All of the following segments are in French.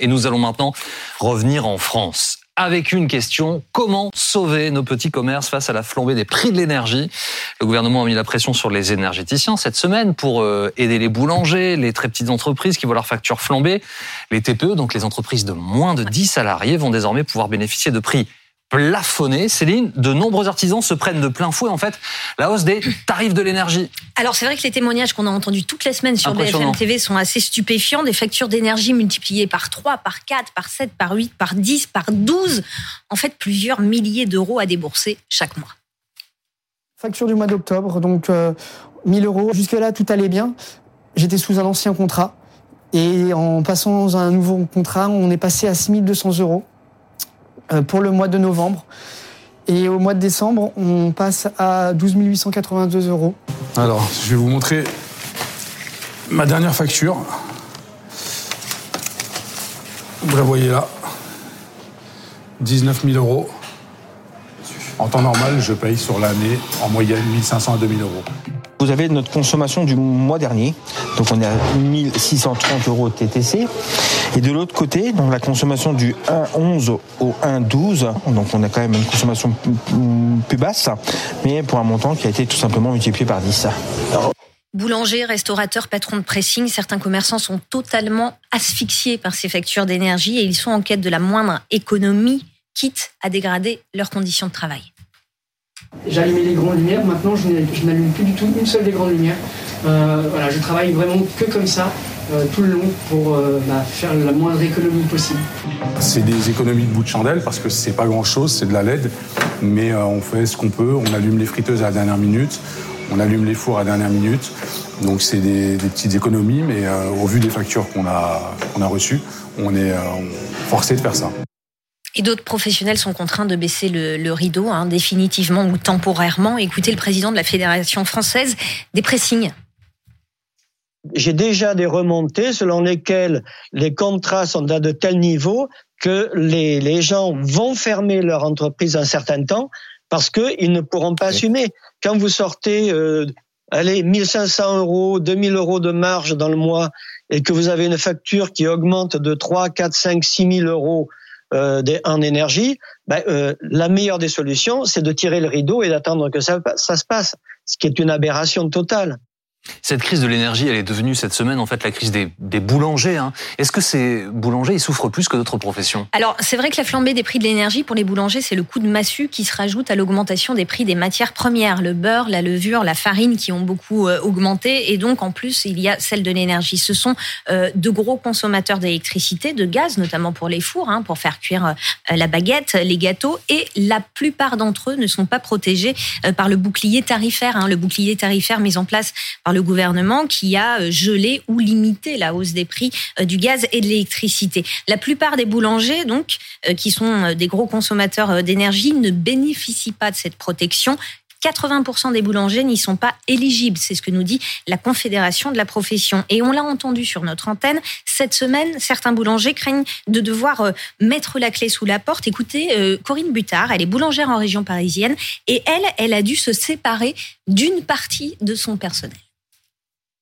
Et nous allons maintenant revenir en France avec une question. Comment sauver nos petits commerces face à la flambée des prix de l'énergie? Le gouvernement a mis la pression sur les énergéticiens cette semaine pour euh, aider les boulangers, les très petites entreprises qui voient leurs factures flamber. Les TPE, donc les entreprises de moins de 10 salariés, vont désormais pouvoir bénéficier de prix plafonné. Céline, de nombreux artisans se prennent de plein fouet en fait la hausse des tarifs de l'énergie. Alors c'est vrai que les témoignages qu'on a entendus toutes les semaines sur BFM TV sont assez stupéfiants. Des factures d'énergie multipliées par 3, par 4, par 7, par 8, par 10, par 12. En fait, plusieurs milliers d'euros à débourser chaque mois. Facture du mois d'octobre, donc 1000 euh, euros. Jusque-là, tout allait bien. J'étais sous un ancien contrat. Et en passant dans un nouveau contrat, on est passé à 6200 euros. Euh, pour le mois de novembre. Et au mois de décembre, on passe à 12 882 euros. Alors, je vais vous montrer ma dernière facture. Vous la voyez là. 19 000 euros. En temps normal, je paye sur l'année en moyenne 1500 à 2000 euros. Vous avez notre consommation du mois dernier, donc on est à 1630 euros TTC. Et de l'autre côté, donc la consommation du 1,11 au 1,12, donc on a quand même une consommation plus basse, mais pour un montant qui a été tout simplement multiplié par 10. Boulangers, restaurateurs, patrons de pressing, certains commerçants sont totalement asphyxiés par ces factures d'énergie et ils sont en quête de la moindre économie, quitte à dégrader leurs conditions de travail. J'allumais les grandes lumières, maintenant je n'allume plus du tout une seule des grandes lumières. Euh, voilà, je travaille vraiment que comme ça, euh, tout le long, pour euh, bah, faire la moindre économie possible. C'est des économies de bout de chandelle parce que c'est pas grand chose, c'est de la LED, mais on fait ce qu'on peut. On allume les friteuses à la dernière minute, on allume les fours à la dernière minute. Donc c'est des, petites économies, mais au vu des factures qu'on a, qu'on a reçues, on est forcé de faire ça. Et d'autres professionnels sont contraints de baisser le, rideau, hein, définitivement ou temporairement. Écoutez le président de la Fédération française des pressings. J'ai déjà des remontées selon lesquelles les contrats sont à de tels niveaux que les, les gens vont fermer leur entreprise un certain temps parce qu'ils ne pourront pas assumer. Quand vous sortez, euh, allez, 1500 euros, 2000 euros de marge dans le mois et que vous avez une facture qui augmente de 3, 4, 5, 6 000 euros euh, en énergie, ben, euh, la meilleure des solutions, c'est de tirer le rideau et d'attendre que ça, ça se passe, ce qui est une aberration totale. Cette crise de l'énergie, elle est devenue cette semaine en fait la crise des, boulangers. Hein. Est-ce que ces boulangers ils souffrent plus que d'autres professions? Alors c'est vrai que la flambée des prix de l'énergie pour les boulangers, c'est le coup de massue qui se rajoute à l'augmentation des prix des matières premières, le beurre, la levure, la farine qui ont beaucoup euh, augmenté, et donc en plus il y a celle de l'énergie. Ce sont euh, de gros consommateurs d'électricité, de gaz, notamment pour les fours, hein, pour faire cuire euh, la baguette, les gâteaux, et la plupart d'entre eux ne sont pas protégés par le bouclier tarifaire, hein, le bouclier tarifaire mis en place par le gouvernement qui a euh, gelé ou limité la hausse des prix euh, du gaz et de l'électricité. La plupart des boulangers, donc, euh, qui sont des gros consommateurs d'énergie, ne bénéficient pas de cette protection. 80% des boulangers n'y sont pas éligibles. C'est ce que nous dit la Confédération de la profession. Et on l'a entendu sur notre antenne. Cette semaine, certains boulangers craignent de devoir mettre la clé sous la porte. Écoutez, Corinne Butard, elle est boulangère en région parisienne et elle, elle a dû se séparer d'une partie de son personnel.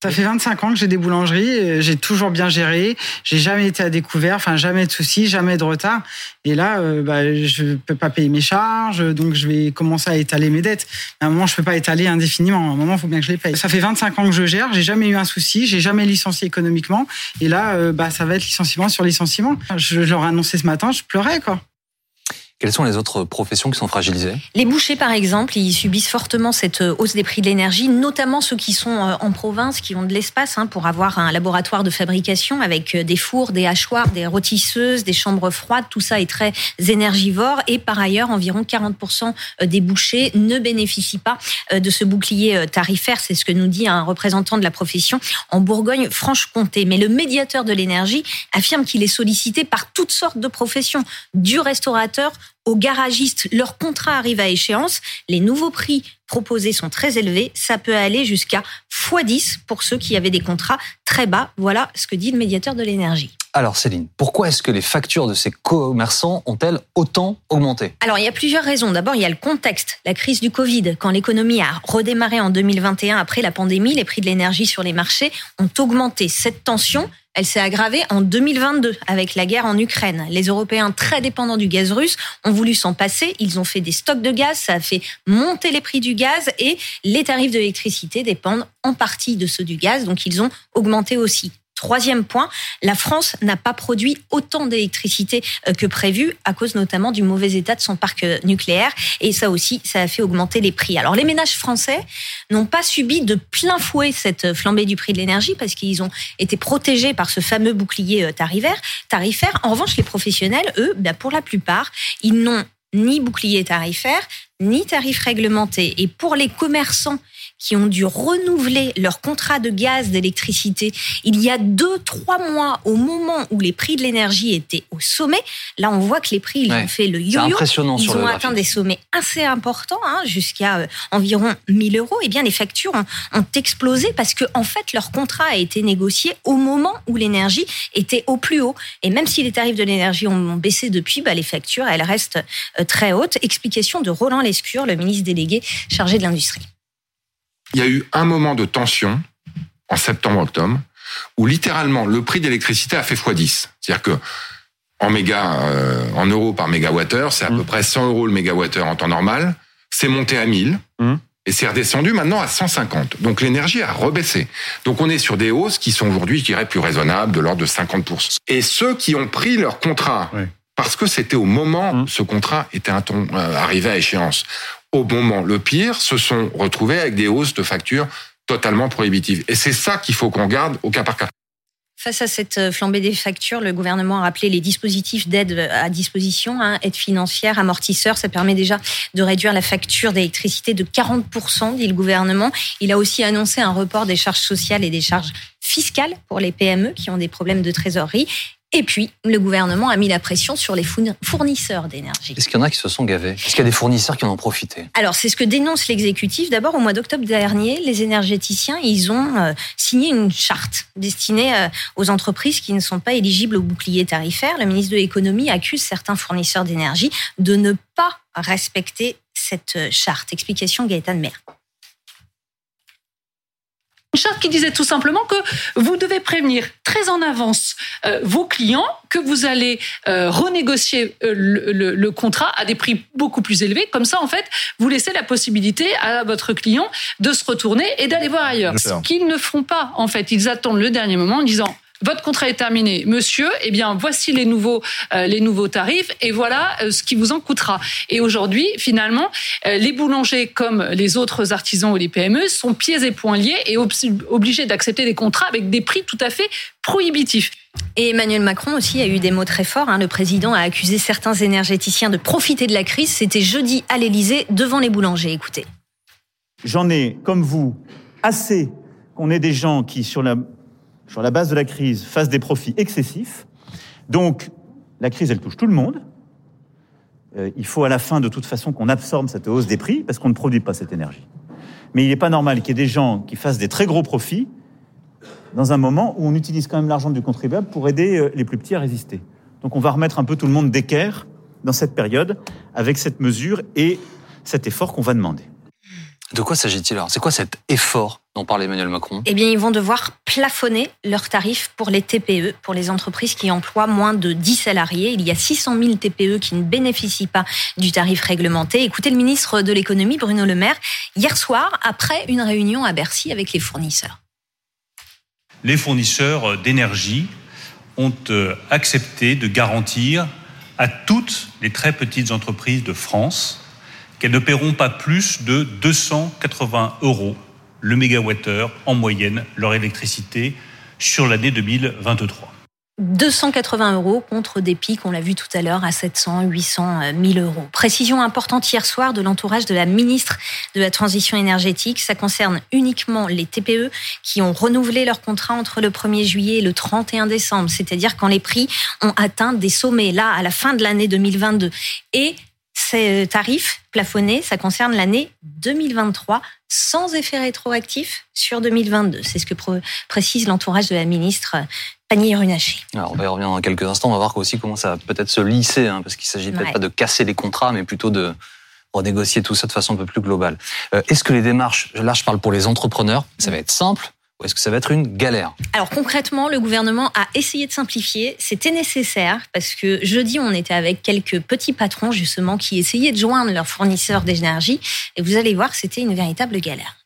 Ça fait 25 ans que j'ai des boulangeries, j'ai toujours bien géré, j'ai jamais été à découvert, enfin jamais de soucis, jamais de retard. Et là, euh, bah, je peux pas payer mes charges, donc je vais commencer à étaler mes dettes. À un moment, je peux pas étaler indéfiniment. À un moment, il faut bien que je les paye. Ça fait 25 ans que je gère, j'ai jamais eu un souci, j'ai jamais licencié économiquement. Et là, euh, bah, ça va être licenciement sur licenciement. Je leur ai annoncé ce matin, je pleurais quoi. Quelles sont les autres professions qui sont fragilisées? Les bouchers, par exemple, ils subissent fortement cette euh, hausse des prix de l'énergie, notamment ceux qui sont euh, en province, qui ont de l'espace hein, pour avoir un laboratoire de fabrication avec euh, des fours, des hachoirs, des rôtisseuses, des chambres froides. Tout ça est très énergivore. Et par ailleurs, environ 40% des bouchers ne bénéficient pas de ce bouclier tarifaire. C'est ce que nous dit un représentant de la profession en Bourgogne-Franche-Comté. Mais le médiateur de l'énergie affirme qu'il est sollicité par toutes sortes de professions, du restaurateur aux garagistes, leur contrat arrive à échéance, les nouveaux prix proposés sont très élevés, ça peut aller jusqu'à x10 pour ceux qui avaient des contrats très bas. Voilà ce que dit le médiateur de l'énergie. Alors Céline, pourquoi est-ce que les factures de ces commerçants ont-elles autant augmenté? Alors il y a plusieurs raisons. D'abord, il y a le contexte, la crise du Covid. Quand l'économie a redémarré en 2021 après la pandémie, les prix de l'énergie sur les marchés ont augmenté. Cette tension, elle s'est aggravée en 2022 avec la guerre en Ukraine. Les Européens très dépendants du gaz russe ont voulu s'en passer. Ils ont fait des stocks de gaz, ça a fait monter les prix du gaz et les tarifs de l'électricité dépendent en partie de ceux du gaz, donc ils ont augmenté aussi. Troisième point, la France n'a pas produit autant d'électricité euh, que prévu à cause notamment du mauvais état de son parc euh, nucléaire. Et ça aussi, ça a fait augmenter les prix. Alors les ménages français n'ont pas subi de plein fouet cette flambée du prix de l'énergie parce qu'ils ont été protégés par ce fameux bouclier euh, tarifaire. tarifaire. En revanche, les professionnels, eux, ben, pour la plupart, ils n'ont ni bouclier tarifaire, ni tarif réglementé. Et pour les commerçants qui ont dû renouveler leur contrat de gaz, d'électricité il y a deux, trois mois au moment où les prix de l'énergie étaient au sommet. Là, on voit que les prix, ils ont fait le yo-yo. Impressionnant ils ont atteint des sommets assez importants, hein, jusqu'à euh, environ 1000 euros. Et eh bien, les factures ont, ont explosé parce que, en fait, leur contrat a été négocié au moment où l'énergie était au plus haut. Et même si les tarifs de l'énergie ont baissé depuis, bah, les factures, elles restent euh, très hautes. Explication de Roland Lescure, le ministre délégué chargé de l'industrie il y a eu un moment de tension en septembre-octobre où littéralement le prix d'électricité a fait x10. C'est-à-dire que en méga, euh, en euros par mégawattheure, c'est à peu mmh. près 100 euros le mégawattheure en temps normal. C'est monté à 1000 mmh. et c'est redescendu maintenant à 150. Donc l'énergie a rebaissé. Donc on est sur des hausses qui sont aujourd'hui, je dirais, plus raisonnables, de l'ordre de 50%. Et ceux qui ont pris leur contrat, parce que c'était au moment où mmh. ce contrat était un ton, euh, arrivé à échéance, au moment le pire, se sont retrouvés avec des hausses de factures totalement prohibitives. Et c'est ça qu'il faut qu'on garde au cas par cas. Face à cette euh, flambée des factures, le gouvernement a rappelé les dispositifs d'aide euh, à disposition, hein, aide financière, amortisseur. Ça permet déjà de réduire la facture d'électricité de 40%, dit le gouvernement. Il a aussi annoncé un report des charges sociales et des charges fiscales pour les PME qui ont des problèmes de trésorerie. Et puis, le gouvernement a mis la pression sur les fournisseurs d'énergie. Est-ce qu'il y en a qui se sont gavés? Est-ce qu'il y a des fournisseurs qui en ont profité? Alors, c'est ce que dénonce l'exécutif. D'abord, au mois d'octobre dernier, les énergéticiens, ils ont euh, signé une charte destinée euh, aux entreprises qui ne sont pas éligibles au bouclier tarifaire. Le ministre de l'économie accuse certains fournisseurs d'énergie de ne pas respecter cette euh, charte. Explication Gaëtan une charte qui disait tout simplement que vous devez prévenir très en avance euh, vos clients que vous allez euh, renégocier euh, le, contrat à des prix beaucoup plus élevés. Comme ça, en fait, vous laissez la possibilité à votre client de se retourner et d'aller voir ailleurs. Ce qu'ils ne font pas, en fait, ils attendent le dernier moment en disant votre contrat est terminé, monsieur. Eh bien, voici les nouveaux euh, les nouveaux tarifs et voilà euh, ce qui vous en coûtera. Et aujourd'hui, finalement, euh, les boulangers comme les autres artisans ou les PME sont pieds et poings liés et obligés d'accepter des contrats avec des prix tout à fait prohibitifs. Et Emmanuel Macron aussi a eu des mots très forts. Hein. Le président a accusé certains énergéticiens de profiter de la crise. C'était jeudi à l'Élysée devant les boulangers. Écoutez. J'en ai, comme vous, assez qu'on ait des gens qui, sur la sur la base de la crise, fassent des profits excessifs. Donc, la crise, elle touche tout le monde. Euh, il faut à la fin, de toute façon, qu'on absorbe cette hausse des prix parce qu'on ne produit pas cette énergie. Mais il n'est pas normal qu'il y ait des gens qui fassent des très gros profits dans un moment où on utilise quand même l'argent du contribuable pour aider euh, les plus petits à résister. Donc on va remettre un peu tout le monde d'équerre dans cette période avec cette mesure et cet effort qu'on va demander. De quoi s'agit-il alors? C'est quoi cet effort dont parle Emmanuel Macron? Eh bien, ils vont devoir plafonner leurs tarifs pour les TPE, pour les entreprises qui emploient moins de 10 salariés. Il y a 600 000 TPE qui ne bénéficient pas du tarif réglementé. Écoutez le ministre de l'économie, Bruno Le Maire, hier soir, après une réunion à Bercy avec les fournisseurs. Les fournisseurs d'énergie ont euh, accepté de garantir à toutes les très petites entreprises de France qu'elles ne paieront pas plus de 280 euros le mégawattheure en moyenne leur électricité sur l'année 2023. 280 euros contre des pics, on l'a vu tout à l'heure, à 700, 800, 1000 euros. Précision importante hier soir de l'entourage de la ministre de la Transition énergétique. Ça concerne uniquement les TPE qui ont renouvelé leur contrat entre le 1er juillet et le 31 décembre, c'est-à-dire quand les prix ont atteint des sommets, là, à la fin de l'année 2022. Et ces tarifs plafonnés, ça concerne l'année 2023 sans effet rétroactif sur 2022. C'est ce que précise l'entourage de la ministre panier runaché. Alors, on va y revenir dans quelques instants. On va voir aussi comment ça va peut-être se lisser, hein, parce qu'il s'agit peut-être Ouais. pas de casser les contrats, mais plutôt de renégocier tout ça de façon un peu plus globale. Euh, est-ce que les démarches, là je parle pour les entrepreneurs, ça va être simple ou est-ce que ça va être une galère Alors concrètement, le gouvernement a essayé de simplifier. C'était nécessaire parce que jeudi, on était avec quelques petits patrons justement qui essayaient de joindre leurs fournisseurs d'énergie. Et vous allez voir, c'était une véritable galère.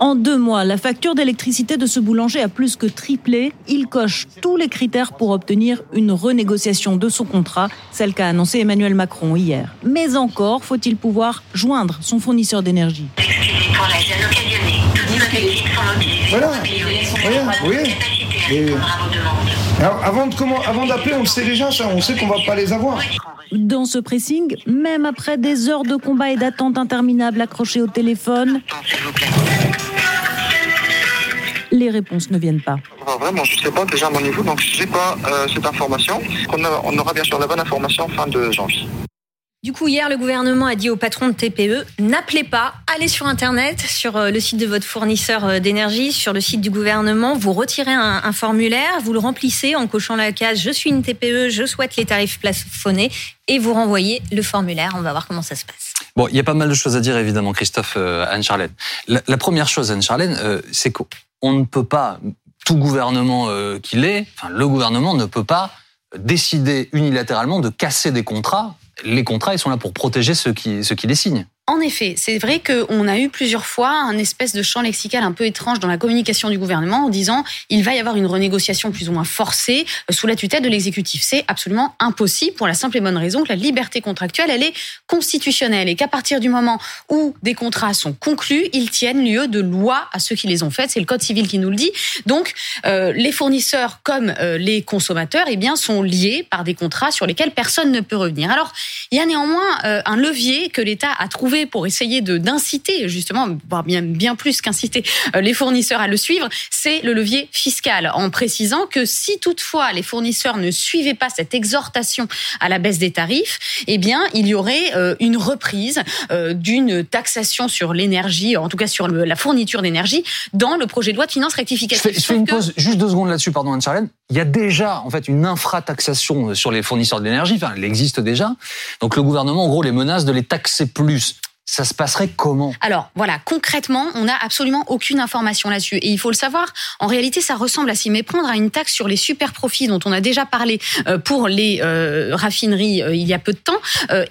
En deux mois, la facture d'électricité de ce boulanger a plus que triplé. Il coche tous les critères pour obtenir une renégociation de son contrat, celle qu'a annoncé Emmanuel Macron hier. Mais encore faut-il pouvoir joindre son fournisseur d'énergie. Occasionnée, toutes nos techniques sont mobilisées Voilà. Voilà, oui. Et-. Alors, avant de comment, avant d'appeler, on le sait déjà ça, on sait qu'on va pas les avoir. Dans ce pressing, même après des heures de combat et d'attente interminables accrochés au téléphone, les réponses ne viennent pas. Vraiment, je sais pas déjà à mon niveau, donc j'ai pas euh, cette information. On, a- on aura bien sûr la bonne information fin de janvier. Du coup, hier, le gouvernement a dit aux patrons de TPE, n'appelez pas, allez sur Internet, sur euh, le site de votre fournisseur euh, d'énergie, sur le site du gouvernement, vous retirez un, formulaire, vous le remplissez en cochant la case Je suis une TPE, je souhaite les tarifs plafonnés, et vous renvoyez le formulaire. On va voir comment ça se passe. Bon, il y a pas mal de choses à dire évidemment, Christophe, euh, Anne-Charlène. La, première chose, Anne-Charlène, c'est qu'on ne peut pas, tout gouvernement qu'il est, le gouvernement ne peut pas décider unilatéralement de casser des contrats. Les contrats, ils sont là pour protéger ceux qui, ceux qui les signent. En effet, c'est vrai qu'on a eu plusieurs fois un espèce de champ lexical un peu étrange dans la communication du gouvernement en disant il va y avoir une renégociation plus ou moins forcée euh, sous la tutelle de l'exécutif. C'est absolument impossible pour la simple et bonne raison que la liberté contractuelle, elle est constitutionnelle et qu'à partir du moment où des contrats sont conclus, ils tiennent lieu de loi à ceux qui les ont faites. C'est le Code civil qui nous le dit. Donc, euh, les fournisseurs comme euh, les consommateurs, eh bien, sont liés par des contrats sur lesquels personne ne peut revenir. Alors, il y a néanmoins un levier que l'État a trouvé pour essayer d'inciter justement, voire bien bien plus qu'inciter euh, les fournisseurs à le suivre, c'est le levier fiscal, en précisant que si toutefois les fournisseurs ne suivaient pas cette exhortation à la baisse des tarifs, eh bien, il y aurait euh, une reprise euh, d'une taxation sur l'énergie, en tout cas sur la fourniture d'énergie, dans le projet de loi de finances Je rectificative. fais, je fais une que- pause, juste deux secondes là-dessus, pardon Anne-Charlène. Il y a déjà en fait une infrataxation sur les fournisseurs de l'énergie, enfin elle existe déjà. Donc le gouvernement en gros les menace de les taxer plus. Ça se passerait comment Alors voilà, concrètement, on n'a absolument aucune information là-dessus. Et il faut le savoir, en réalité, ça ressemble à s'y méprendre à une taxe sur les super profits dont on a déjà parlé euh, pour les euh, raffineries euh, il y a peu de temps,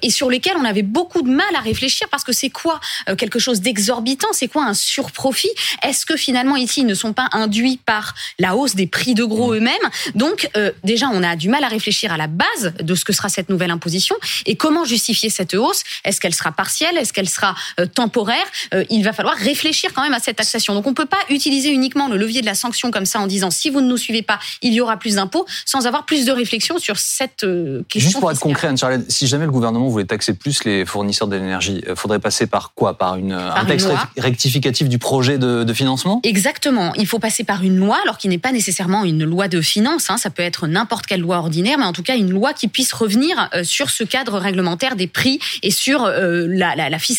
et sur lesquels on avait beaucoup de mal à réfléchir parce que c'est quoi quelque chose d'exorbitant? C'est quoi un surprofit? Est-ce que finalement ici ils ne sont pas induits par la hausse des prix de gros eux-mêmes? Donc déjà, on a du mal à réfléchir à la base de ce que sera cette nouvelle imposition. Et comment justifier cette hausse? Est-ce qu'elle sera partielle? Sera euh, temporaire Euh, Il va falloir réfléchir quand même à cette taxation. Donc on peut pas utiliser uniquement le levier de la sanction comme ça en disant si vous ne nous suivez pas, il y aura plus d'impôts, sans avoir plus de réflexion sur cette euh, question. Juste pour être concret, Anne-Charlène, si jamais le gouvernement voulait taxer plus les fournisseurs d'énergie, il faudrait passer par quoi? Par une, un une texte rec- rectificatif du projet de, de financement? Exactement. Il faut passer par une loi, alors qui n'est pas nécessairement une loi de finances. hein, ça peut être n'importe quelle loi ordinaire, mais en tout cas une loi qui puisse revenir sur ce cadre réglementaire des prix et sur euh, la, la, la fiscalité.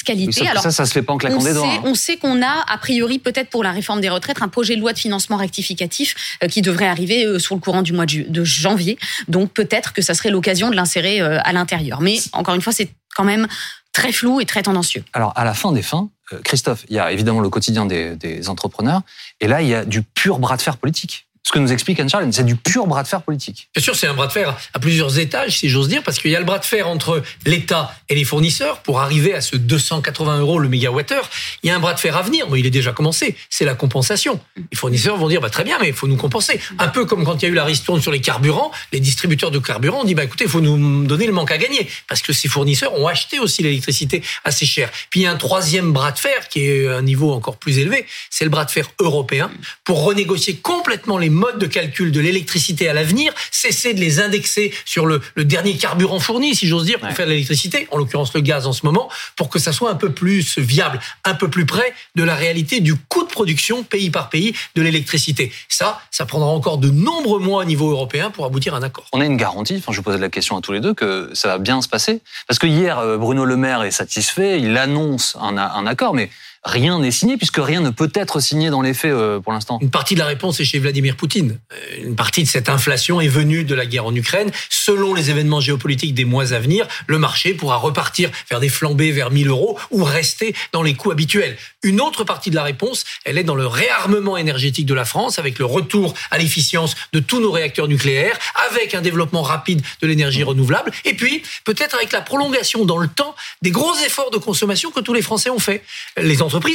Que alors, ça, ça se fait pas en claquant on des doigts. hein. on sait qu'on a, a priori, peut-être pour la réforme des retraites, un projet de loi de financement rectificatif euh, qui devrait arriver euh, sur le courant du mois de, janvier. Donc peut-être que ça serait l'occasion de l'insérer euh, à l'intérieur. Mais encore une fois, c'est quand même très flou et très tendancieux. Alors, à la fin des fins, Christophe, il y a évidemment le quotidien des, des entrepreneurs, et là, il y a du pur bras de fer politique. Ce que nous explique Anne-Charlène, c'est du pur bras de fer politique. Bien sûr, c'est un bras de fer à plusieurs étages, si j'ose dire, parce qu'il y a le bras de fer entre l'État et les fournisseurs pour arriver à ce 280 euros le mégawattheure. Il y a un bras de fer à venir, mais il est déjà commencé. C'est la compensation. Les fournisseurs vont dire, bah, très bien, mais il faut nous compenser. Un peu comme quand il y a eu la ristourne sur les carburants, les distributeurs de carburant ont dit, bah, écoutez, il faut nous donner le manque à gagner, parce que ces fournisseurs ont acheté aussi l'électricité assez cher. Puis il y a un troisième bras de fer qui est un niveau encore plus élevé, c'est le bras de fer européen pour renégocier complètement les modes de calcul de l'électricité à l'avenir, cesser de les indexer sur le, le dernier carburant fourni, si j'ose dire, pour faire de l'électricité, en l'occurrence le gaz en ce moment, pour que ça soit un peu plus viable, un peu plus près de la réalité du coût de production pays par pays de l'électricité. Ça, ça prendra encore de nombreux mois au niveau européen pour aboutir à un accord. On a une garantie, enfin, je posais la question à tous les deux, que ça va bien se passer. Parce que hier, euh, Bruno Le Maire est satisfait, il annonce un accord, mais rien n'est signé puisque rien ne peut être signé dans les faits euh, pour l'instant. Une partie de la réponse est chez Vladimir Poutine. Euh, Une partie de cette inflation est venue de la guerre en Ukraine. Selon les événements géopolitiques des mois à venir, le marché pourra repartir vers des flambées vers 1000 euros ou rester dans les coûts habituels. Une autre partie de la réponse, elle est dans le réarmement énergétique de la France avec le retour à l'efficience de tous nos réacteurs nucléaires, avec un développement rapide de l'énergie renouvelable et puis peut-être avec la prolongation dans le temps des gros efforts de consommation que tous les Français ont fait.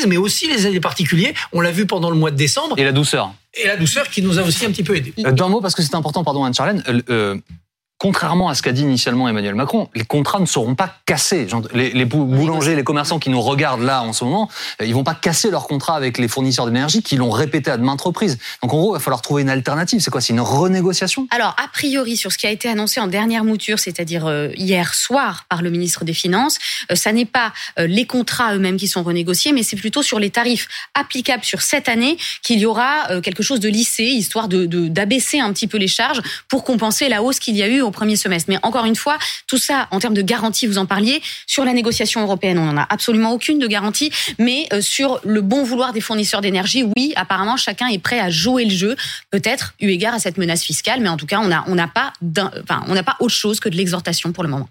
Mais aussi les les particuliers. On l'a vu pendant le mois de décembre. Et la douceur. Et la douceur qui nous a aussi un petit peu aidés. Euh, D'un mot, parce que c'est important, pardon Anne-Charlène, euh, euh, contrairement à ce qu'a dit initialement Emmanuel Macron, les contrats ne seront pas cassés. Les, les bou- boulangers, les commerçants qui nous regardent là en ce moment, euh, ils vont pas casser leur contrat avec les fournisseurs d'énergie qui l'ont répété à de maintes reprises. Donc en gros, il va falloir trouver une alternative. C'est quoi? C'est une renégociation? Alors, a priori, sur ce qui a été annoncé en dernière mouture, c'est-à-dire euh, hier soir par le ministre des Finances, euh, ça n'est pas les contrats eux-mêmes qui sont renégociés, mais c'est plutôt sur les tarifs applicables sur cette année qu'il y aura quelque chose de lissé, histoire de de- d'abaisser un petit peu les charges pour compenser la hausse qu'il y a eu au premier semestre. Mais encore une fois, tout ça, en termes de garantie, vous en parliez, sur la négociation européenne, on n'en a absolument aucune de garantie, mais euh, sur le bon vouloir des fournisseurs d'énergie, oui, apparemment, chacun est prêt à jouer le jeu, peut-être eu égard à cette menace fiscale, mais en tout cas, on n'a on pas, enfin, on n'a pas autre chose que de l'exhortation pour le moment.